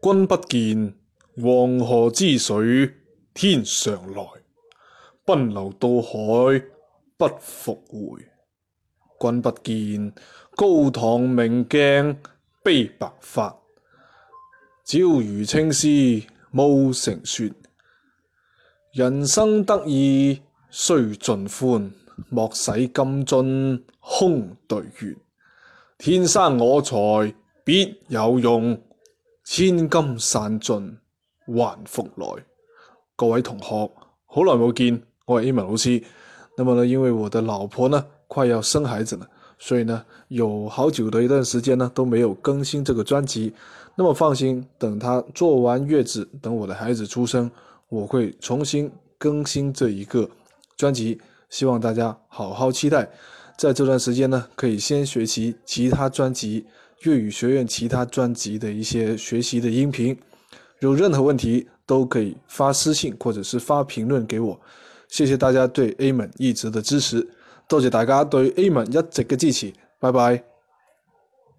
君不见黄河之水天上来，奔流到海不复回。君不见高堂明镜悲白发，朝如青丝暮成雪。人生得意须尽欢，莫使金樽空对月。天生我材必有用。千金散尽还复来，各位同学，好耐冇见，我系 e m m a 老师。那么呢，因为我的老婆呢，快要生孩子了，所以呢，有好久的一段时间呢，都没有更新这个专辑。那么放心，等她做完月子，等我的孩子出生，我会重新更新这一个专辑。希望大家好好期待，在这段时间呢，可以先学习其他专辑。粤语学院其他专辑的一些学习的音频，有任何问题都可以发私信或者是发评论给我。谢谢大家对 A 门一直的支持，多谢大家对 A 门一直的支持，拜拜。